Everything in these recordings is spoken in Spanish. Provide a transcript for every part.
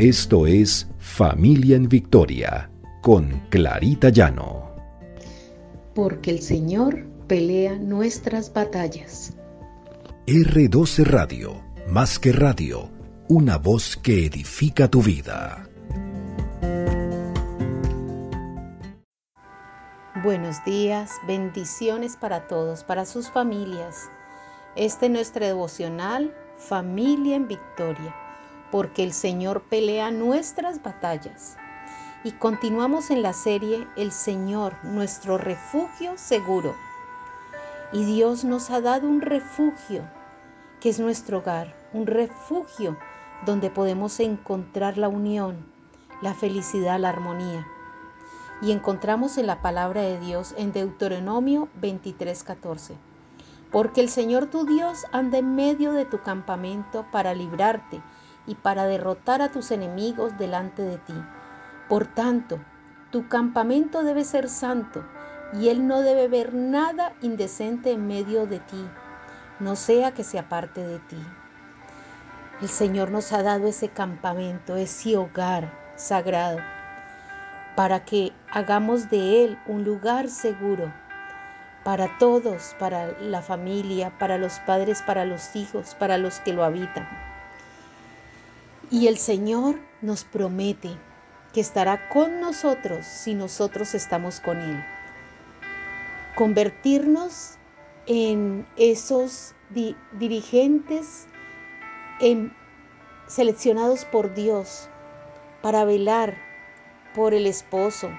Esto es Familia en Victoria con Clarita Llano. Porque el Señor pelea nuestras batallas. R12 Radio, más que radio, una voz que edifica tu vida. Buenos días, bendiciones para todos, para sus familias. Este es nuestro devocional Familia en Victoria porque el Señor pelea nuestras batallas. Y continuamos en la serie El Señor, nuestro refugio seguro. Y Dios nos ha dado un refugio, que es nuestro hogar, un refugio donde podemos encontrar la unión, la felicidad, la armonía. Y encontramos en la palabra de Dios en Deuteronomio 23:14. Porque el Señor tu Dios anda en medio de tu campamento para librarte y para derrotar a tus enemigos delante de ti. Por tanto, tu campamento debe ser santo y él no debe ver nada indecente en medio de ti, no sea que se aparte de ti. El Señor nos ha dado ese campamento, ese hogar sagrado, para que hagamos de él un lugar seguro para todos, para la familia, para los padres, para los hijos, para los que lo habitan. Y el Señor nos promete que estará con nosotros si nosotros estamos con Él. Convertirnos en esos dirigentes seleccionados por Dios para velar por el esposo,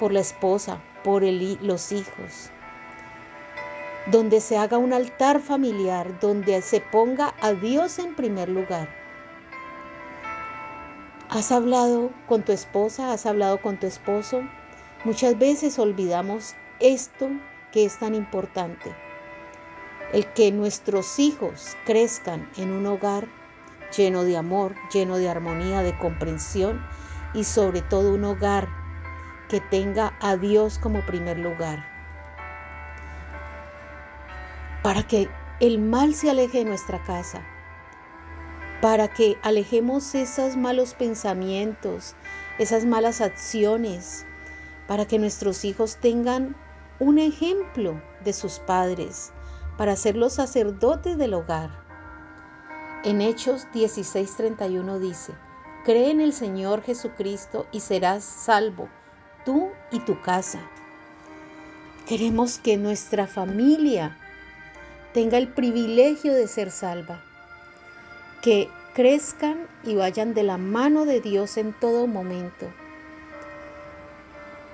por la esposa, por los hijos. Donde se haga un altar familiar, donde se ponga a Dios en primer lugar ¿Has hablado con tu esposa? ¿Has hablado con tu esposo? Muchas veces olvidamos esto que es tan importante. El que nuestros hijos crezcan en un hogar lleno de amor, lleno de armonía, de comprensión y sobre todo un hogar que tenga a Dios como primer lugar. Para que el mal se aleje de nuestra casa, para que alejemos esos malos pensamientos, esas malas acciones, para que nuestros hijos tengan un ejemplo de sus padres, para ser los sacerdotes del hogar. En Hechos 16:31 dice, Cree en el Señor Jesucristo y serás salvo, tú y tu casa. Queremos que nuestra familia tenga el privilegio de ser salva que crezcan y vayan de la mano de Dios en todo momento.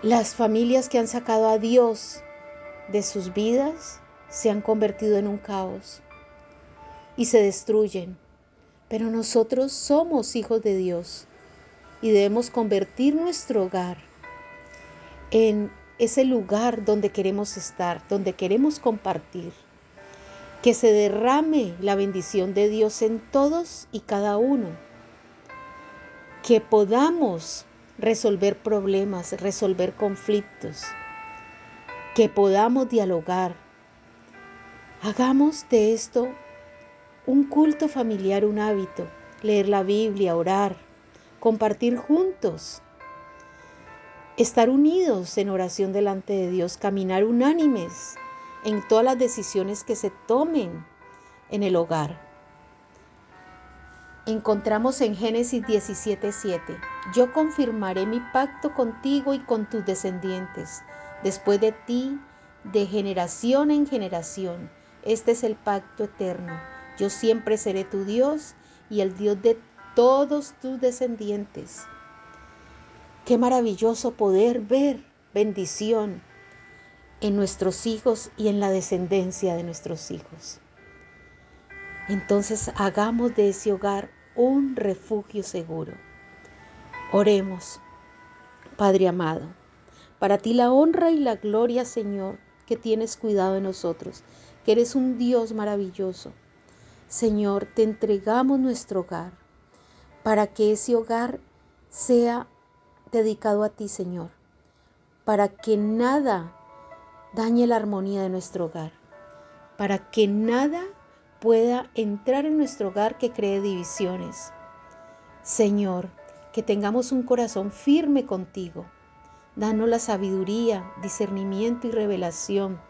Las familias que han sacado a Dios de sus vidas se han convertido en un caos y se destruyen. Pero nosotros somos hijos de Dios y debemos convertir nuestro hogar en ese lugar donde queremos estar, donde queremos compartir que se derrame la bendición de Dios en todos y cada uno, que podamos resolver problemas, resolver conflictos, que podamos dialogar. Hagamos de esto un culto familiar, un hábito, leer la Biblia, orar, compartir juntos, estar unidos en oración delante de Dios, caminar unánimes en todas las decisiones que se tomen en el hogar. Encontramos en Génesis 17:7, yo confirmaré mi pacto contigo y con tus descendientes, después de ti, de generación en generación. Este es el pacto eterno. Yo siempre seré tu Dios y el Dios de todos tus descendientes. Qué maravilloso poder ver bendición en nuestros hijos y en la descendencia de nuestros hijos. Entonces hagamos de ese hogar un refugio seguro. Oremos, Padre amado, para ti la honra y la gloria, Señor, que tienes cuidado de nosotros, que eres un Dios maravilloso. Señor, te entregamos nuestro hogar para que ese hogar sea dedicado a ti, Señor, para que nada dañe la armonía de nuestro hogar, para que nada pueda entrar en nuestro hogar que cree divisiones. Señor, que tengamos un corazón firme contigo. Danos la sabiduría, discernimiento y revelación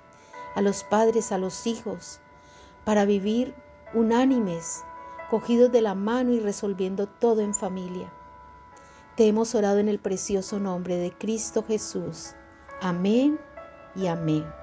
a los padres, a los hijos, para vivir unánimes, cogidos de la mano y resolviendo todo en familia. Te hemos orado en el precioso nombre de Cristo Jesús. Amén y amén.